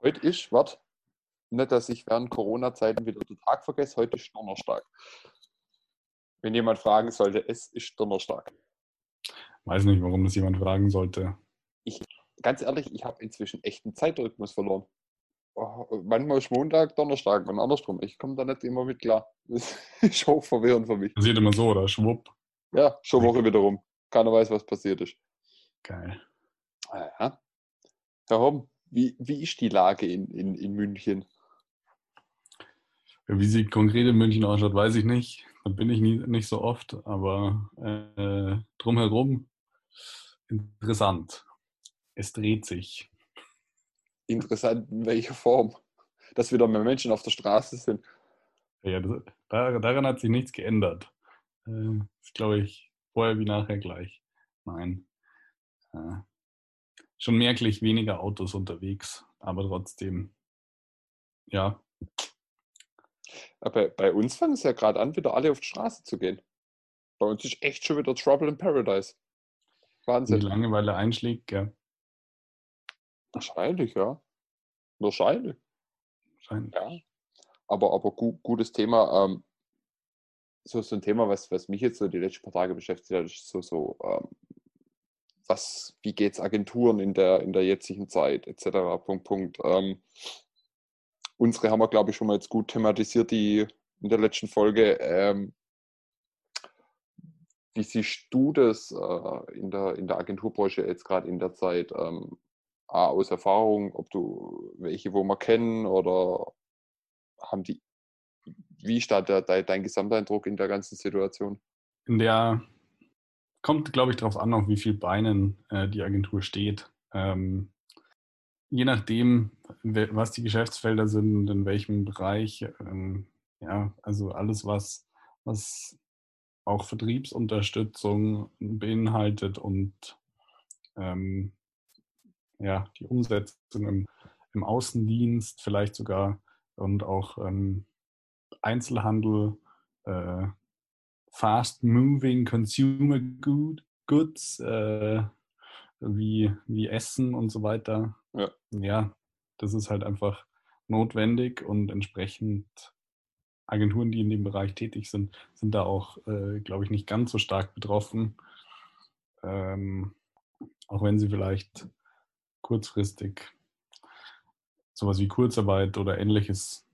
Heute ist, warte, nicht, dass ich während Corona-Zeiten wieder den Tag vergesse, heute ist Donnerstag. Wenn jemand fragen sollte, es ist Donnerstag. Weiß nicht, warum das jemand fragen sollte. Ich, ganz ehrlich, ich habe inzwischen echt einen Zeitrhythmus verloren. Oh, manchmal ist Montag, Donnerstag und andersrum. Ich komme da nicht immer mit klar. Das ist hochverwirrend für mich. Passiert immer so, oder? Schwupp. Ja, schon Woche wieder rum. Keiner weiß, was passiert ist. Geil. Ja. Herr Homm, wie, wie ist die Lage in, in, in München? Wie sie konkret in München ausschaut, weiß ich nicht. Da bin ich nie, nicht so oft, aber äh, drumherum interessant. Es dreht sich. Interessant, in welcher Form? Dass wieder mehr Menschen auf der Straße sind. Ja, das, daran hat sich nichts geändert. Äh, ist, glaube ich, vorher wie nachher gleich. Nein. Äh, schon merklich weniger Autos unterwegs, aber trotzdem, ja. Aber bei uns fangen es ja gerade an, wieder alle auf die Straße zu gehen. Bei uns ist echt schon wieder Trouble in Paradise. Wahnsinn. Die Langeweile einschlägt, ja. Wahrscheinlich, ja. Wahrscheinlich. Wahrscheinlich. Ja. Aber, aber gu gutes Thema. Ähm, so, so ein Thema, was, was mich jetzt so die letzten paar Tage beschäftigt hat, ist so, so ähm, was, wie geht es Agenturen in der, in der jetzigen Zeit, etc. Punkt, Punkt. Ähm, unsere haben wir, glaube ich, schon mal jetzt gut thematisiert, die in der letzten Folge. Ähm, wie siehst du das äh, in, der, in der Agenturbranche jetzt gerade in der Zeit? Ähm, aus Erfahrung, ob du welche, wo wir kennen oder haben die, wie ist da der, dein Gesamteindruck in der ganzen Situation? In der kommt, glaube ich, darauf an, auf wie viel Beinen äh, die Agentur steht. Ähm, je nachdem, was die Geschäftsfelder sind, in welchem Bereich, ähm, ja, also alles, was, was auch Vertriebsunterstützung beinhaltet und ähm, ja, die Umsetzung im, im, Außendienst vielleicht sogar und auch ähm, Einzelhandel, äh, fast-moving Consumer good, Goods äh, wie, wie Essen und so weiter. Ja. ja, das ist halt einfach notwendig und entsprechend Agenturen, die in dem Bereich tätig sind, sind da auch, äh, glaube ich, nicht ganz so stark betroffen. Ähm, auch wenn sie vielleicht kurzfristig sowas wie Kurzarbeit oder ähnliches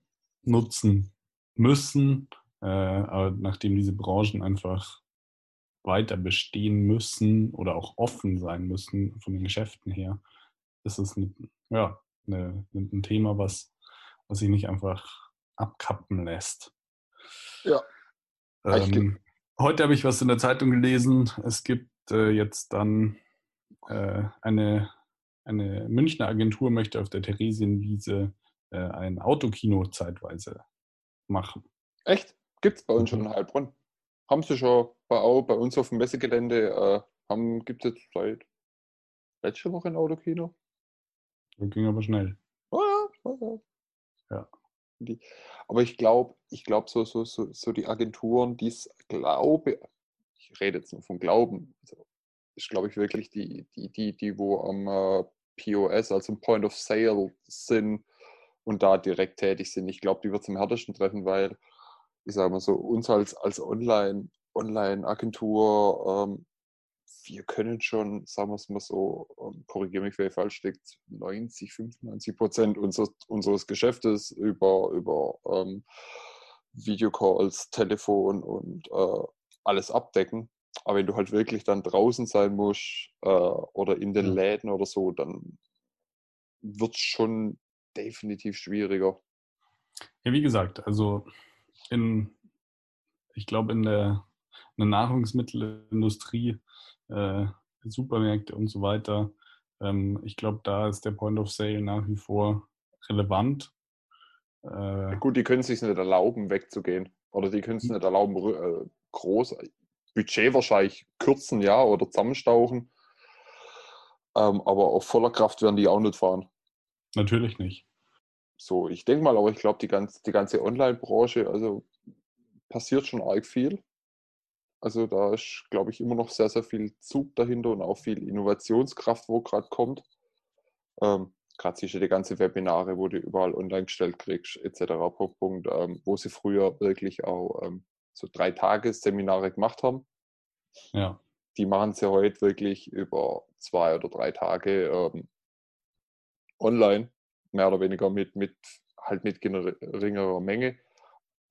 nutzen müssen, äh, aber nachdem diese Branchen einfach weiter bestehen müssen oder auch offen sein müssen von den Geschäften her, ist es ein, ja, eine, ein Thema, was, was sich nicht einfach abkappen lässt. Ja. Ähm, heute habe ich was in der Zeitung gelesen. Es gibt äh, jetzt dann äh, eine, eine Münchner Agentur möchte auf der Theresienwiese äh, ein Autokino zeitweise machen. Echt? Gibt es bei uns schon in Heilbronn. Haben sie schon bei, auch bei uns auf dem Messegelände, äh, gibt es jetzt seit letzter Woche ein Autokino. Das ging aber schnell. Ah, ah, ja. Die, aber ich glaube, ich glaube, so, so, so, so die Agenturen, die es glaube, ich rede jetzt nur von Glauben, also ist, glaube ich, wirklich die, die, die, die wo am äh, POS, also im Point of Sale sind und da direkt tätig sind. Ich glaube, die wird es am härtesten treffen, weil ich sage mal so, uns als, als Online, Online-Agentur, ähm, wir können schon, sagen wir es mal so, ähm, korrigiere mich, wer falsch liegt, 90, 95 Prozent unseres, unseres Geschäftes über, über ähm, Videocalls, Telefon und äh, alles abdecken. Aber wenn du halt wirklich dann draußen sein musst äh, oder in den Läden oder so, dann wird es schon definitiv schwieriger. Ja, wie gesagt, also in, ich glaube, in der, in der Nahrungsmittelindustrie, äh, Supermärkte und so weiter, ähm, ich glaube, da ist der Point of Sale nach wie vor relevant. Äh, Gut, die können es sich nicht erlauben, wegzugehen. Oder die können es nicht erlauben, äh, groß, Budget wahrscheinlich kürzen, ja, oder zusammenstauchen. Ähm, aber auf voller Kraft werden die auch nicht fahren. Natürlich nicht. So, ich denke mal, aber ich glaube, die, ganz, die ganze Online-Branche, also passiert schon arg viel. Also da ist, glaube ich, immer noch sehr, sehr viel Zug dahinter und auch viel Innovationskraft, wo gerade kommt. Ähm, gerade sicher die ganze Webinare, wo du überall online gestellt kriegst, etc. Punkt, Punkt, ähm, wo sie früher wirklich auch ähm, so drei Tagesseminare gemacht haben. Ja. Die machen sie heute wirklich über zwei oder drei Tage ähm, online, mehr oder weniger mit, mit halt mit geringerer Menge.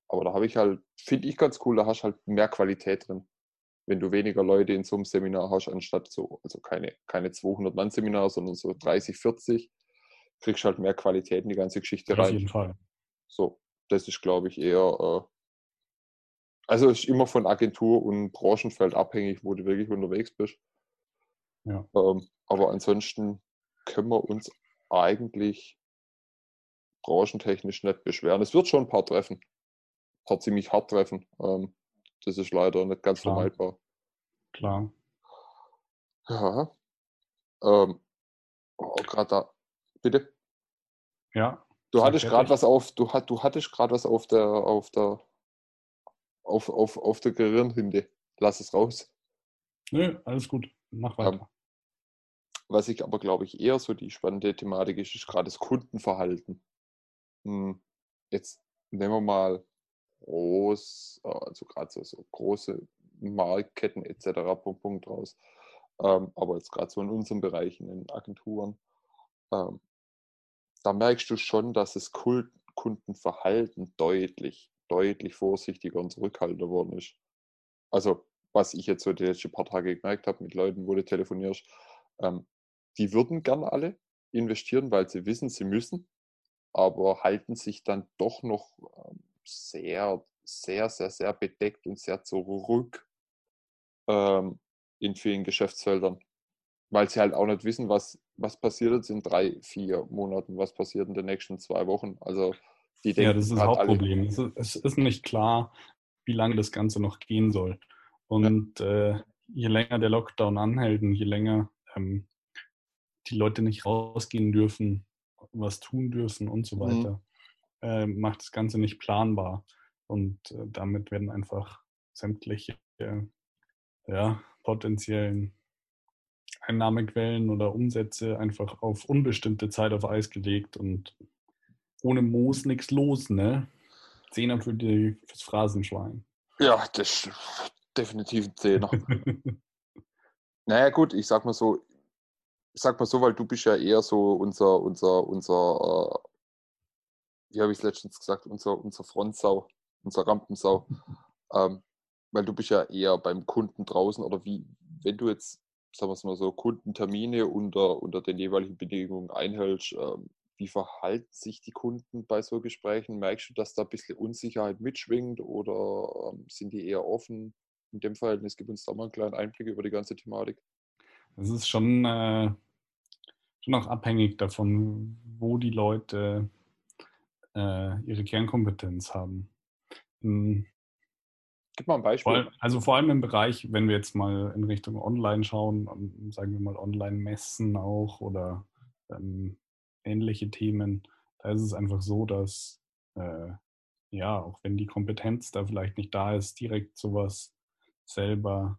Aber da habe ich halt, finde ich ganz cool, da hast du halt mehr Qualität drin. Wenn du weniger Leute in so einem Seminar hast, anstatt so, also keine, keine 200-Mann-Seminar, sondern so 30, 40, kriegst du halt mehr Qualität in die ganze Geschichte Auf rein. jeden Fall. So, das ist, glaube ich, eher, äh, also ist immer von Agentur und Branchenfeld abhängig, wo du wirklich unterwegs bist. Ja. Ähm, aber ansonsten können wir uns eigentlich branchentechnisch nicht beschweren. Es wird schon ein paar treffen, ein paar ziemlich hart treffen. Ähm, das ist leider nicht ganz Klar. vermeidbar. Klar. Ja. Ähm, oh, gerade da. Bitte. Ja. Du hattest gerade was auf, du, hat, du hattest gerade was auf der, auf der, auf, auf, auf der Gehirnhinde. Lass es raus. Nö, alles gut. Mach Ähm, weiter. Was ich aber, glaube ich, eher so die spannende Thematik ist, ist gerade das Kundenverhalten. Hm, Jetzt nehmen wir mal groß, äh, also gerade so, so große Marktketten etc. Punkt, Punkt raus. Ähm, aber jetzt gerade so in unseren Bereichen, in Agenturen, ähm, da merkst du schon, dass das Kundenverhalten deutlich, deutlich vorsichtiger und zurückhaltender worden ist. Also, was ich jetzt so die letzten paar Tage gemerkt habe mit Leuten, wo du telefonierst, ähm, die würden gern alle investieren, weil sie wissen, sie müssen, aber halten sich dann doch noch ähm, sehr, sehr, sehr, sehr bedeckt und sehr zurück ähm, in vielen Geschäftsfeldern, weil sie halt auch nicht wissen, was, was passiert jetzt in drei, vier Monaten, was passiert in den nächsten zwei Wochen. Also die denken Ja, das ist das alle- Hauptproblem. Es ist, es ist nicht klar, wie lange das Ganze noch gehen soll. Und äh, je länger der Lockdown anhält und je länger ähm, die Leute nicht rausgehen dürfen, was tun dürfen und so Mhm. weiter, äh, macht das Ganze nicht planbar. Und äh, damit werden einfach sämtliche ja, potenziellen Einnahmequellen oder Umsätze einfach auf unbestimmte Zeit auf Eis gelegt und ohne Moos nichts los, ne? Zehner für die, fürs Phrasenschwein. Ja, das definitiv ein Zehner. Naja, gut, ich sag mal so, ich sag mal so, weil du bist ja eher so unser, unser, unser, äh, wie habe ich es letztens gesagt, unser, unser Frontsau, unser Rampensau. Ähm, weil du bist ja eher beim Kunden draußen oder wie, wenn du jetzt, sagen wir es mal so, Kundentermine unter, unter den jeweiligen Bedingungen einhältst, ähm, wie verhalten sich die Kunden bei so Gesprächen? Merkst du, dass da ein bisschen Unsicherheit mitschwingt oder ähm, sind die eher offen? In dem Verhältnis, gib uns da mal einen kleinen Einblick über die ganze Thematik. Das ist schon, äh, schon auch abhängig davon, wo die Leute äh, ihre Kernkompetenz haben. Hm, Gib mal ein Vor Beispiel. allem, also vor allem im Bereich, wenn wir jetzt mal in Richtung Online schauen, ähm, sagen wir mal Online-Messen auch oder ähm, ähnliche Themen, da ist es einfach so, dass äh, ja, auch wenn die Kompetenz da vielleicht nicht da ist, direkt sowas selber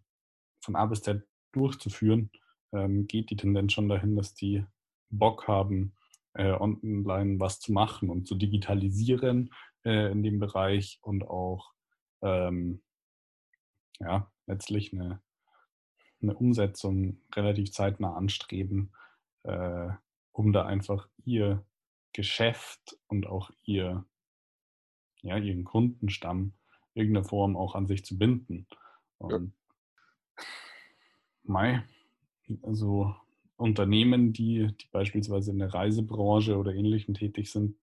von A bis Z durchzuführen, ähm, geht die Tendenz schon dahin, dass die Bock haben, äh, online was zu machen und zu digitalisieren äh, in dem Bereich und auch ähm, ja, letztlich eine, eine Umsetzung relativ zeitnah anstreben, äh, um da einfach ihr Geschäft und auch ihr, ja, ihren Kundenstamm in irgendeiner Form auch an sich zu binden. Und Mai, also Unternehmen, die, die beispielsweise in der Reisebranche oder ähnlichem tätig sind,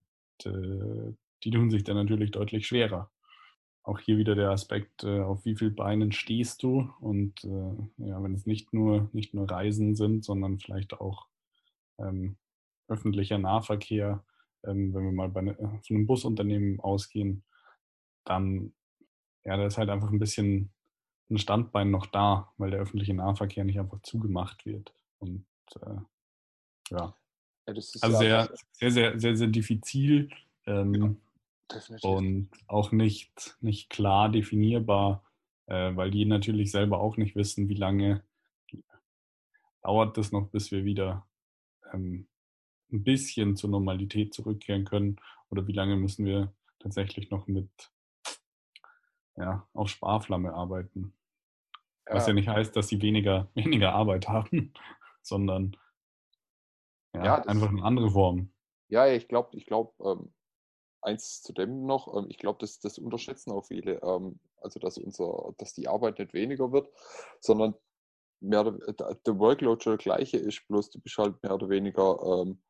äh, die tun sich dann natürlich deutlich schwerer auch hier wieder der Aspekt, äh, auf wie vielen Beinen stehst du und äh, ja, wenn es nicht nur, nicht nur Reisen sind, sondern vielleicht auch ähm, öffentlicher Nahverkehr, ähm, wenn wir mal bei ne, von einem Busunternehmen ausgehen, dann ja, da ist halt einfach ein bisschen ein Standbein noch da, weil der öffentliche Nahverkehr nicht einfach zugemacht wird. Und äh, ja, Ja, also ja sehr, sehr, sehr, sehr, sehr diffizil. Ähm, definitiv. und auch nicht, nicht klar definierbar, äh, weil die natürlich selber auch nicht wissen, wie lange dauert das noch, bis wir wieder ähm, ein bisschen zur Normalität zurückkehren können oder wie lange müssen wir tatsächlich noch mit ja, auf Sparflamme arbeiten. Ja. Was ja nicht heißt, dass sie weniger, weniger Arbeit haben, sondern ja, ja einfach eine andere Form. Ja, ich glaube, ich glaube, ähm, eins zu dem noch, ähm, ich glaube, das, das unterschätzen auch viele. Ähm, also dass unser, dass die Arbeit nicht weniger wird, sondern mehr der Workload schon der gleiche ist, bloß du bist halt mehr oder weniger, ähm,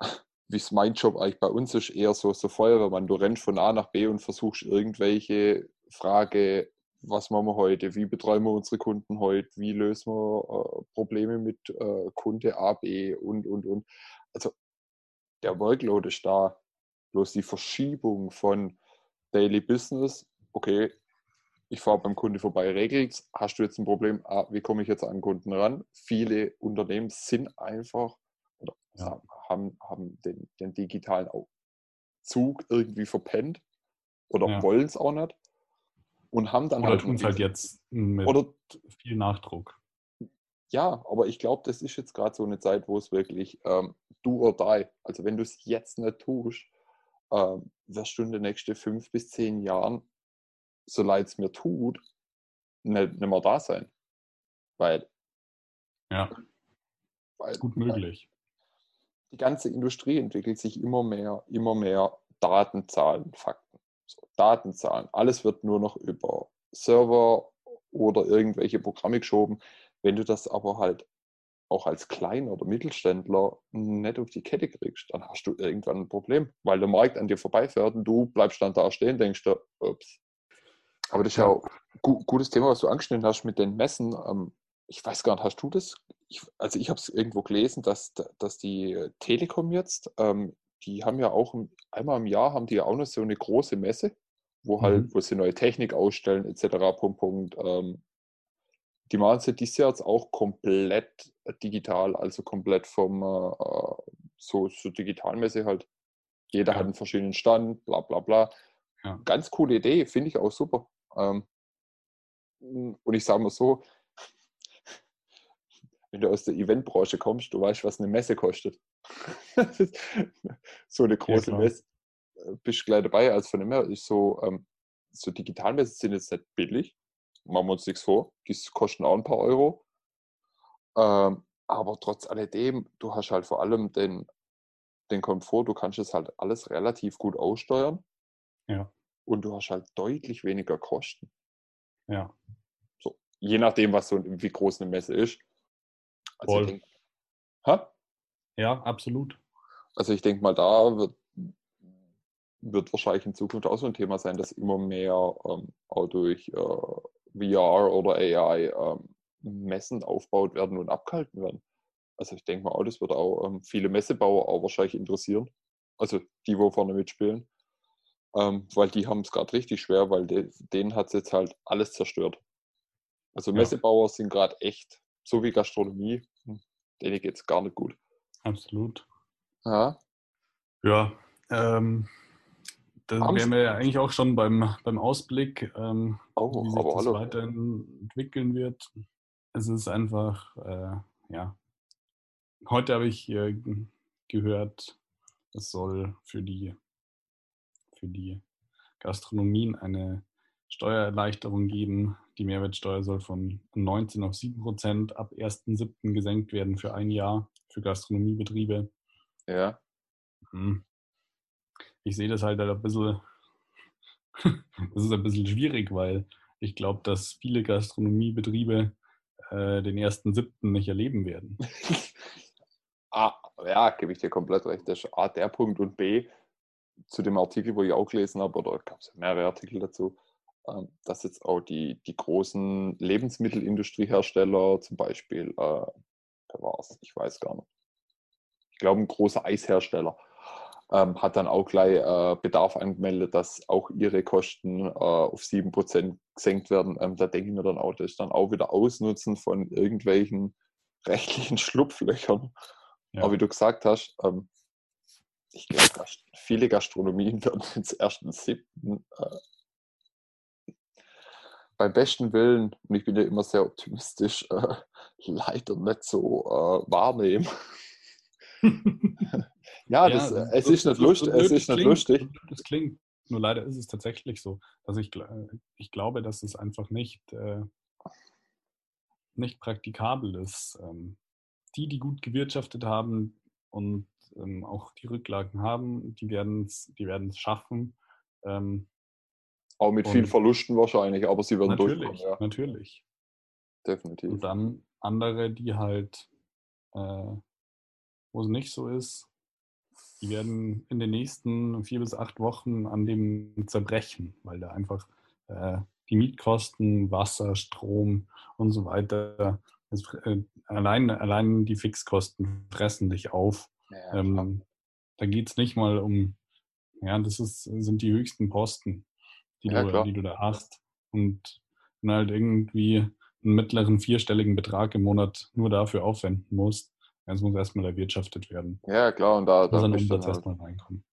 wie es mein Job eigentlich bei uns ist, eher so, so Feuerwehrmann. Du rennst von A nach B und versuchst irgendwelche Frage, was machen wir heute, wie betreuen wir unsere Kunden heute, wie lösen wir äh, Probleme mit äh, Kunde A, B und, und, und. Also der Workload ist da, bloß die Verschiebung von Daily Business, okay, ich fahre beim Kunde vorbei, regelt hast du jetzt ein Problem, ah, wie komme ich jetzt an Kunden ran? Viele Unternehmen sind einfach oder ja. haben, haben den, den digitalen Zug irgendwie verpennt oder ja. wollen es auch nicht und haben dann oder halt. tun es halt jetzt mit oder, viel Nachdruck. Ja, aber ich glaube, das ist jetzt gerade so eine Zeit, wo es wirklich ähm, do or die. Also wenn du es jetzt nicht tust, ähm, wirst du in den nächsten fünf bis zehn Jahren, so leid es mir tut, nicht, nicht mehr da sein. Weil. Ja. Weil, gut möglich. Die ganze Industrie entwickelt sich immer mehr, immer mehr Daten, Zahlen, Fakten. So, Datenzahlen. Alles wird nur noch über Server oder irgendwelche Programme geschoben. Wenn du das aber halt auch als Kleiner oder Mittelständler nicht auf die Kette kriegst, dann hast du irgendwann ein Problem, weil der Markt an dir vorbeifährt und du bleibst dann da stehen, denkst du, ups. Aber das ist ja auch ein gutes Thema, was du angeschnitten hast mit den Messen. Ähm, ich weiß gar nicht, hast du das? Ich, also ich habe es irgendwo gelesen, dass, dass die Telekom jetzt ähm, die haben ja auch einmal im Jahr haben die ja auch noch so eine große Messe, wo halt, mhm. wo sie neue Technik ausstellen, etc. Punkt, Punkt. Ähm, die machen sie dieses Jahr jetzt auch komplett digital, also komplett vom äh, so, so Digitalmesse halt. Jeder ja. hat einen verschiedenen Stand, bla bla bla. Ja. Ganz coole Idee, finde ich auch super. Ähm, und ich sage mal so, wenn du aus der Eventbranche kommst, du weißt, was eine Messe kostet. so eine große ja, Messe äh, bist du gleich dabei. Also von dem her ist so, ähm, so Digitalmessen sind jetzt nicht billig. Machen wir uns nichts vor. Die kosten auch ein paar Euro. Ähm, aber trotz alledem, du hast halt vor allem den, den Komfort, du kannst es halt alles relativ gut aussteuern. Ja. Und du hast halt deutlich weniger Kosten. Ja. So, je nachdem, was so, wie groß eine Messe ist. Also Voll. Denk, ha? Ja, absolut. Also ich denke mal, da wird, wird wahrscheinlich in Zukunft auch so ein Thema sein, dass immer mehr ähm, auch durch äh, VR oder AI ähm, Messen aufgebaut werden und abgehalten werden. Also ich denke mal auch, das wird auch ähm, viele Messebauer auch wahrscheinlich interessieren. Also die, wo vorne mitspielen. Ähm, weil die haben es gerade richtig schwer, weil de, denen hat es jetzt halt alles zerstört. Also Messebauer ja. sind gerade echt, so wie Gastronomie, hm, denen geht es gar nicht gut. Absolut. Ja. Ja, ähm, dann wären wir ja eigentlich auch schon beim, beim Ausblick, ähm, oh, wie sich das hallo. weiterentwickeln wird. Es ist einfach, äh, ja. Heute habe ich äh, gehört, es soll für die, für die Gastronomien eine Steuererleichterung geben. Die Mehrwertsteuer soll von 19 auf 7 Prozent ab 1.7. gesenkt werden für ein Jahr für Gastronomiebetriebe. Ja. Hm. Ich sehe das halt ein bisschen, das ist ein bisschen schwierig, weil ich glaube, dass viele Gastronomiebetriebe äh, den 1.7. nicht erleben werden. ah, ja, gebe ich dir komplett recht. Das ist A, der Punkt und B, zu dem Artikel, wo ich auch gelesen habe, oder gab es mehrere Artikel dazu, ähm, dass jetzt auch die, die großen Lebensmittelindustriehersteller, zum Beispiel, äh, wer war es? Ich weiß gar nicht. Ich glaube, ein großer Eishersteller ähm, hat dann auch gleich äh, Bedarf angemeldet, dass auch ihre Kosten äh, auf 7% gesenkt werden. Ähm, da denke ich mir dann auch, das ist dann auch wieder Ausnutzen von irgendwelchen rechtlichen Schlupflöchern. Ja. Aber wie du gesagt hast, ähm, ich glaube, viele Gastronomien werden jetzt erst siebten äh, beim besten Willen, und ich bin ja immer sehr optimistisch, äh, leider nicht so äh, wahrnehmen. Ja, das, ja, es, ist nicht lustig, es ist nicht lustig. Das klingt, nur leider ist es tatsächlich so, dass ich, ich glaube, dass es einfach nicht, äh, nicht praktikabel ist. Ähm, die, die gut gewirtschaftet haben und ähm, auch die Rücklagen haben, die werden es die werden's schaffen. Ähm, auch mit viel Verlusten wahrscheinlich, aber sie werden natürlich, durchkommen. Ja. Natürlich. Definitiv. Und dann andere, die halt, äh, wo es nicht so ist, die werden in den nächsten vier bis acht Wochen an dem zerbrechen, weil da einfach äh, die Mietkosten, Wasser, Strom und so weiter, das, äh, allein, allein die Fixkosten fressen dich auf. Ja, ähm, da geht es nicht mal um, ja, das ist, sind die höchsten Posten, die, ja, du, die du da hast. Und wenn halt irgendwie einen mittleren vierstelligen Betrag im Monat nur dafür aufwenden musst, es muss erstmal erwirtschaftet werden. Ja, klar, und da, da muss dann halt erstmal reinkommen.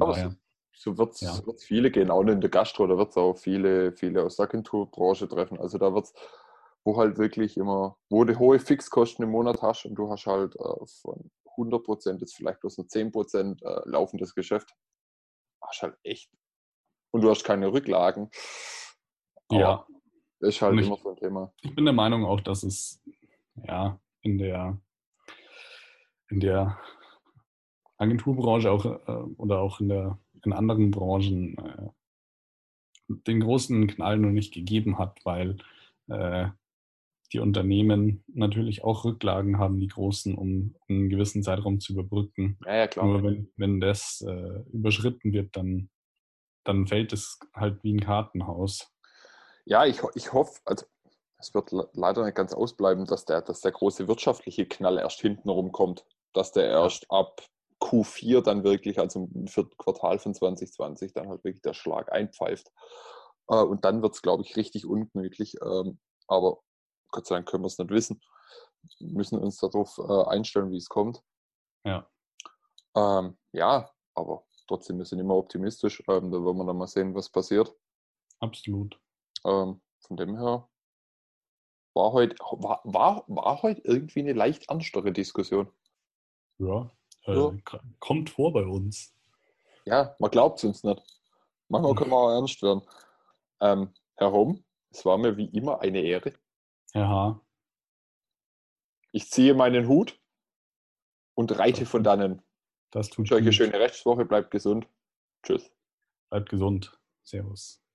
Aber so, so wird es ja. viele gehen, auch in der Gastro, da wird es auch viele, viele aus der Agenturbranche treffen. Also da wird es, wo halt wirklich immer, wo du hohe Fixkosten im Monat hast und du hast halt äh, von 100 Prozent jetzt vielleicht bloß nur 10 Prozent äh, laufendes Geschäft, hast halt echt, und du hast keine Rücklagen. Aber ja. Ist halt ich, immer so ein Thema. Ich bin der Meinung auch, dass es ja in der in der Agenturbranche auch äh, oder auch in der in anderen Branchen äh, den großen Knall noch nicht gegeben hat, weil äh, die Unternehmen natürlich auch Rücklagen haben, die großen, um einen gewissen Zeitraum zu überbrücken. Ja, ja klar. Nur wenn, wenn das äh, überschritten wird, dann, dann fällt es halt wie ein Kartenhaus. Ja, ich, ich hoffe, also es wird leider nicht ganz ausbleiben, dass der, dass der große wirtschaftliche Knall erst hinten rumkommt dass der erst ab Q4 dann wirklich, also im vierten Quartal von 2020, dann halt wirklich der Schlag einpfeift. Äh, und dann wird es, glaube ich, richtig ungemütlich. Ähm, aber Gott sei Dank können wir es nicht wissen. Wir müssen uns darauf äh, einstellen, wie es kommt. Ja. Ähm, ja, aber trotzdem, wir sind immer optimistisch. Ähm, da werden wir dann mal sehen, was passiert. Absolut. Ähm, von dem her war heute, war, war, war heute irgendwie eine leicht ernstere Diskussion. Ja, äh, ja. kommt vor bei uns. Ja, man glaubt es uns nicht. Manchmal können wir auch ernst werden. Ähm, Herr Homm, es war mir wie immer eine Ehre. Ja. Ich ziehe meinen Hut und reite von dannen. Das tut euch eine schöne Rechtswoche, bleibt gesund. Tschüss. Bleibt gesund. Servus.